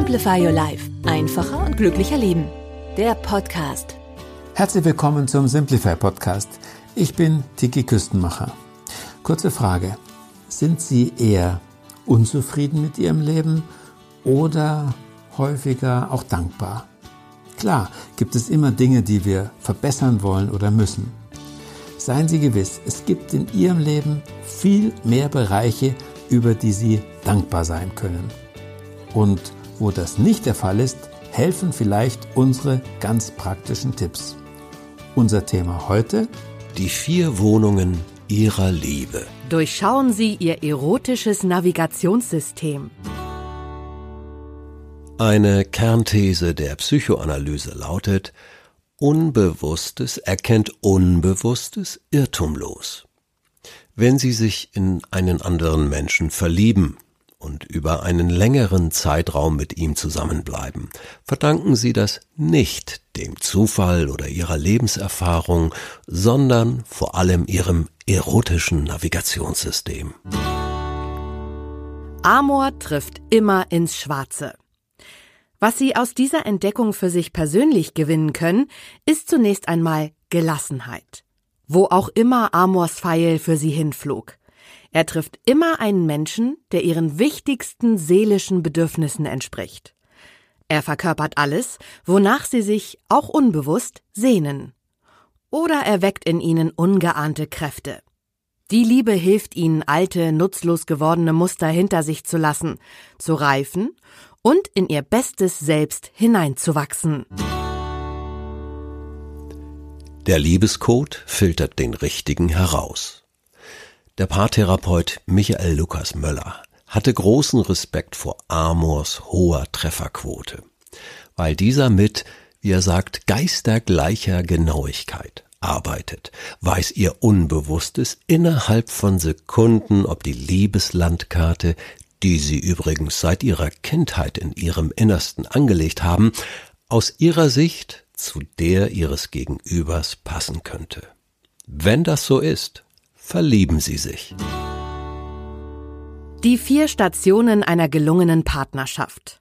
Simplify Your Life. Einfacher und glücklicher Leben. Der Podcast. Herzlich willkommen zum Simplify Podcast. Ich bin Tiki Küstenmacher. Kurze Frage. Sind Sie eher unzufrieden mit ihrem Leben oder häufiger auch dankbar. Klar gibt es immer Dinge, die wir verbessern wollen oder müssen. Seien Sie gewiss, es gibt in Ihrem Leben viel mehr Bereiche, über die Sie dankbar sein können. Und wo das nicht der Fall ist, helfen vielleicht unsere ganz praktischen Tipps. Unser Thema heute? Die vier Wohnungen ihrer Liebe. Durchschauen Sie Ihr erotisches Navigationssystem. Eine Kernthese der Psychoanalyse lautet, Unbewusstes erkennt Unbewusstes irrtumlos. Wenn Sie sich in einen anderen Menschen verlieben, und über einen längeren Zeitraum mit ihm zusammenbleiben, verdanken sie das nicht dem Zufall oder ihrer Lebenserfahrung, sondern vor allem ihrem erotischen Navigationssystem. Amor trifft immer ins Schwarze. Was Sie aus dieser Entdeckung für sich persönlich gewinnen können, ist zunächst einmal Gelassenheit. Wo auch immer Amors Pfeil für Sie hinflog. Er trifft immer einen Menschen, der ihren wichtigsten seelischen Bedürfnissen entspricht. Er verkörpert alles, wonach sie sich, auch unbewusst, sehnen. Oder er weckt in ihnen ungeahnte Kräfte. Die Liebe hilft ihnen, alte, nutzlos gewordene Muster hinter sich zu lassen, zu reifen und in ihr bestes Selbst hineinzuwachsen. Der Liebescode filtert den richtigen heraus. Der Paartherapeut Michael Lukas Möller hatte großen Respekt vor Amors hoher Trefferquote, weil dieser mit, wie er sagt, geistergleicher Genauigkeit arbeitet, weiß ihr Unbewusstes innerhalb von Sekunden, ob die Liebeslandkarte, die sie übrigens seit ihrer Kindheit in ihrem Innersten angelegt haben, aus ihrer Sicht zu der ihres Gegenübers passen könnte. Wenn das so ist, verlieben sie sich. Die vier Stationen einer gelungenen Partnerschaft.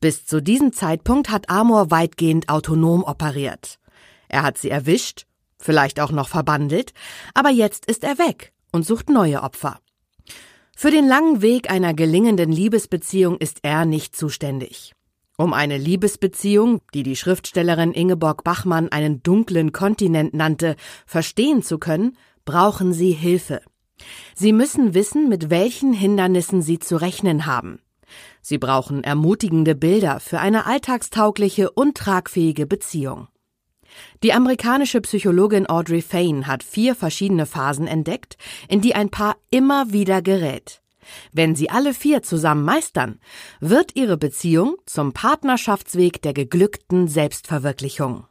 Bis zu diesem Zeitpunkt hat Amor weitgehend autonom operiert. Er hat sie erwischt, vielleicht auch noch verbandelt, aber jetzt ist er weg und sucht neue Opfer. Für den langen Weg einer gelingenden Liebesbeziehung ist er nicht zuständig. Um eine Liebesbeziehung, die die Schriftstellerin Ingeborg Bachmann einen dunklen Kontinent nannte, verstehen zu können, brauchen Sie Hilfe. Sie müssen wissen, mit welchen Hindernissen Sie zu rechnen haben. Sie brauchen ermutigende Bilder für eine alltagstaugliche und tragfähige Beziehung. Die amerikanische Psychologin Audrey Fane hat vier verschiedene Phasen entdeckt, in die ein Paar immer wieder gerät. Wenn sie alle vier zusammen meistern, wird ihre Beziehung zum Partnerschaftsweg der geglückten Selbstverwirklichung.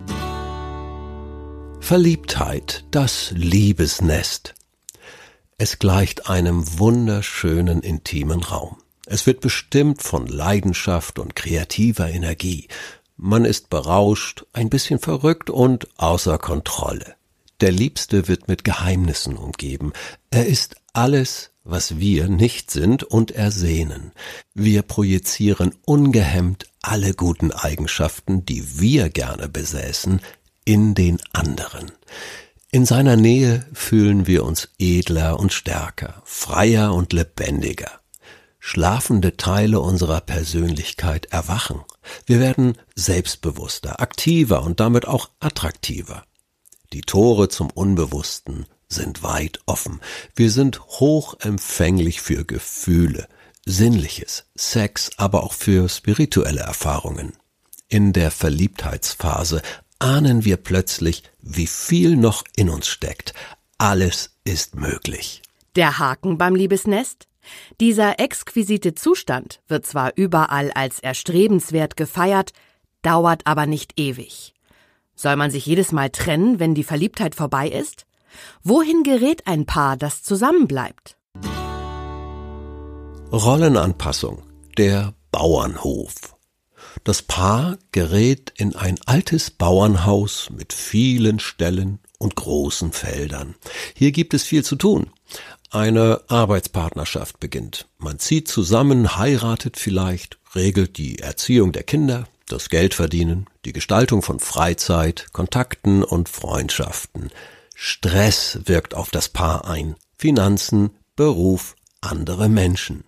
Verliebtheit, das Liebesnest. Es gleicht einem wunderschönen intimen Raum. Es wird bestimmt von Leidenschaft und kreativer Energie. Man ist berauscht, ein bisschen verrückt und außer Kontrolle. Der Liebste wird mit Geheimnissen umgeben. Er ist alles, was wir nicht sind und ersehnen. Wir projizieren ungehemmt alle guten Eigenschaften, die wir gerne besäßen, in den anderen. In seiner Nähe fühlen wir uns edler und stärker, freier und lebendiger. Schlafende Teile unserer Persönlichkeit erwachen. Wir werden selbstbewusster, aktiver und damit auch attraktiver. Die Tore zum Unbewussten sind weit offen. Wir sind hochempfänglich für Gefühle, Sinnliches, Sex, aber auch für spirituelle Erfahrungen. In der Verliebtheitsphase ahnen wir plötzlich, wie viel noch in uns steckt. Alles ist möglich. Der Haken beim Liebesnest? Dieser exquisite Zustand wird zwar überall als erstrebenswert gefeiert, dauert aber nicht ewig. Soll man sich jedes Mal trennen, wenn die Verliebtheit vorbei ist? Wohin gerät ein Paar, das zusammenbleibt? Rollenanpassung. Der Bauernhof. Das Paar gerät in ein altes Bauernhaus mit vielen Ställen und großen Feldern. Hier gibt es viel zu tun. Eine Arbeitspartnerschaft beginnt. Man zieht zusammen, heiratet vielleicht, regelt die Erziehung der Kinder, das Geldverdienen, die Gestaltung von Freizeit, Kontakten und Freundschaften. Stress wirkt auf das Paar ein. Finanzen, Beruf, andere Menschen.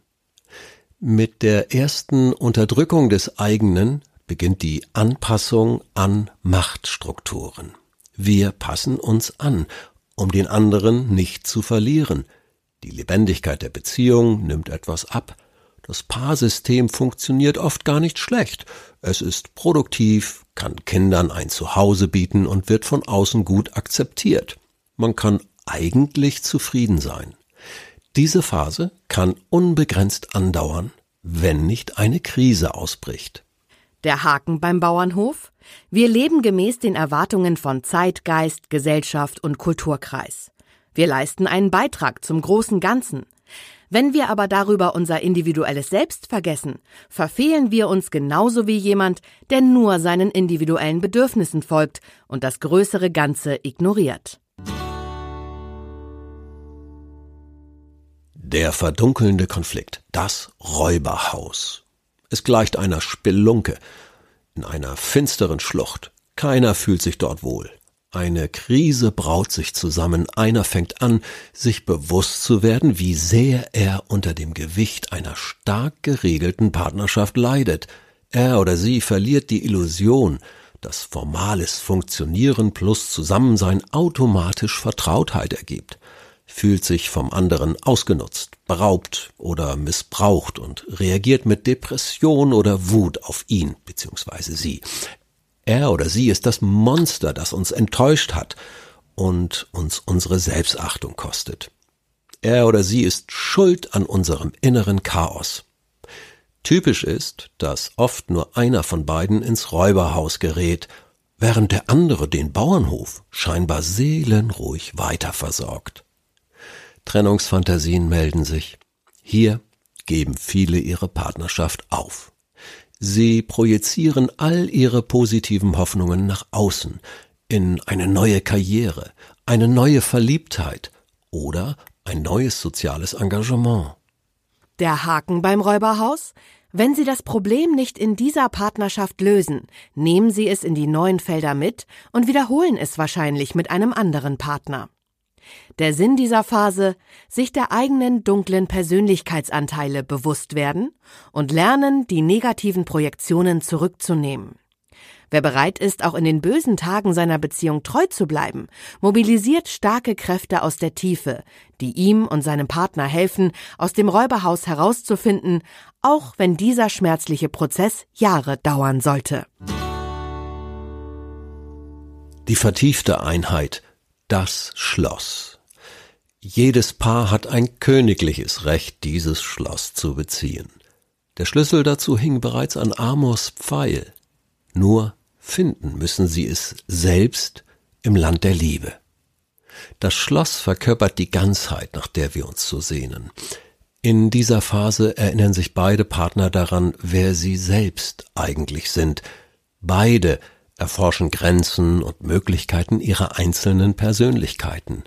Mit der ersten Unterdrückung des eigenen beginnt die Anpassung an Machtstrukturen. Wir passen uns an, um den anderen nicht zu verlieren. Die Lebendigkeit der Beziehung nimmt etwas ab. Das Paarsystem funktioniert oft gar nicht schlecht. Es ist produktiv, kann Kindern ein Zuhause bieten und wird von außen gut akzeptiert. Man kann eigentlich zufrieden sein. Diese Phase kann unbegrenzt andauern, wenn nicht eine Krise ausbricht. Der Haken beim Bauernhof? Wir leben gemäß den Erwartungen von Zeitgeist, Gesellschaft und Kulturkreis. Wir leisten einen Beitrag zum großen Ganzen. Wenn wir aber darüber unser individuelles Selbst vergessen, verfehlen wir uns genauso wie jemand, der nur seinen individuellen Bedürfnissen folgt und das größere Ganze ignoriert. Der verdunkelnde Konflikt, das Räuberhaus. Es gleicht einer Spelunke in einer finsteren Schlucht. Keiner fühlt sich dort wohl. Eine Krise braut sich zusammen, einer fängt an, sich bewusst zu werden, wie sehr er unter dem Gewicht einer stark geregelten Partnerschaft leidet. Er oder sie verliert die Illusion, dass formales Funktionieren plus Zusammensein automatisch Vertrautheit ergibt fühlt sich vom anderen ausgenutzt, beraubt oder missbraucht und reagiert mit Depression oder Wut auf ihn bzw. sie. Er oder sie ist das Monster, das uns enttäuscht hat und uns unsere Selbstachtung kostet. Er oder sie ist schuld an unserem inneren Chaos. Typisch ist, dass oft nur einer von beiden ins Räuberhaus gerät, während der andere den Bauernhof scheinbar seelenruhig weiterversorgt. Trennungsfantasien melden sich. Hier geben viele ihre Partnerschaft auf. Sie projizieren all ihre positiven Hoffnungen nach außen, in eine neue Karriere, eine neue Verliebtheit oder ein neues soziales Engagement. Der Haken beim Räuberhaus? Wenn Sie das Problem nicht in dieser Partnerschaft lösen, nehmen Sie es in die neuen Felder mit und wiederholen es wahrscheinlich mit einem anderen Partner. Der Sinn dieser Phase, sich der eigenen dunklen Persönlichkeitsanteile bewusst werden und lernen, die negativen Projektionen zurückzunehmen. Wer bereit ist, auch in den bösen Tagen seiner Beziehung treu zu bleiben, mobilisiert starke Kräfte aus der Tiefe, die ihm und seinem Partner helfen, aus dem Räuberhaus herauszufinden, auch wenn dieser schmerzliche Prozess Jahre dauern sollte. Die vertiefte Einheit das Schloss. Jedes Paar hat ein königliches Recht, dieses Schloss zu beziehen. Der Schlüssel dazu hing bereits an Amors Pfeil. Nur finden müssen sie es selbst im Land der Liebe. Das Schloss verkörpert die Ganzheit, nach der wir uns so sehnen. In dieser Phase erinnern sich beide Partner daran, wer sie selbst eigentlich sind. Beide erforschen Grenzen und Möglichkeiten ihrer einzelnen Persönlichkeiten.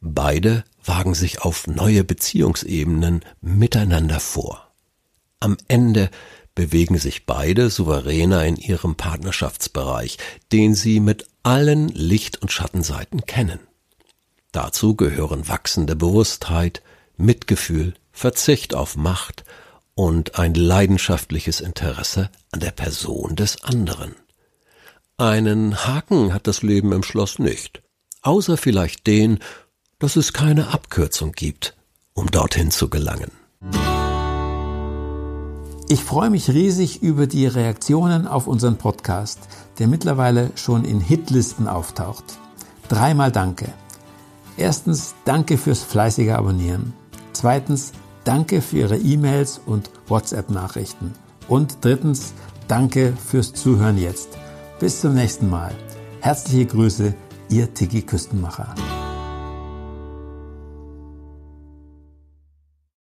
Beide wagen sich auf neue Beziehungsebenen miteinander vor. Am Ende bewegen sich beide souveräner in ihrem Partnerschaftsbereich, den sie mit allen Licht- und Schattenseiten kennen. Dazu gehören wachsende Bewusstheit, Mitgefühl, Verzicht auf Macht und ein leidenschaftliches Interesse an der Person des anderen. Einen Haken hat das Leben im Schloss nicht, außer vielleicht den, dass es keine Abkürzung gibt, um dorthin zu gelangen. Ich freue mich riesig über die Reaktionen auf unseren Podcast, der mittlerweile schon in Hitlisten auftaucht. Dreimal Danke. Erstens, danke fürs fleißige Abonnieren. Zweitens, Danke für Ihre E-Mails und WhatsApp-Nachrichten. Und drittens, danke fürs Zuhören jetzt. Bis zum nächsten Mal. Herzliche Grüße, Ihr Tiki Küstenmacher.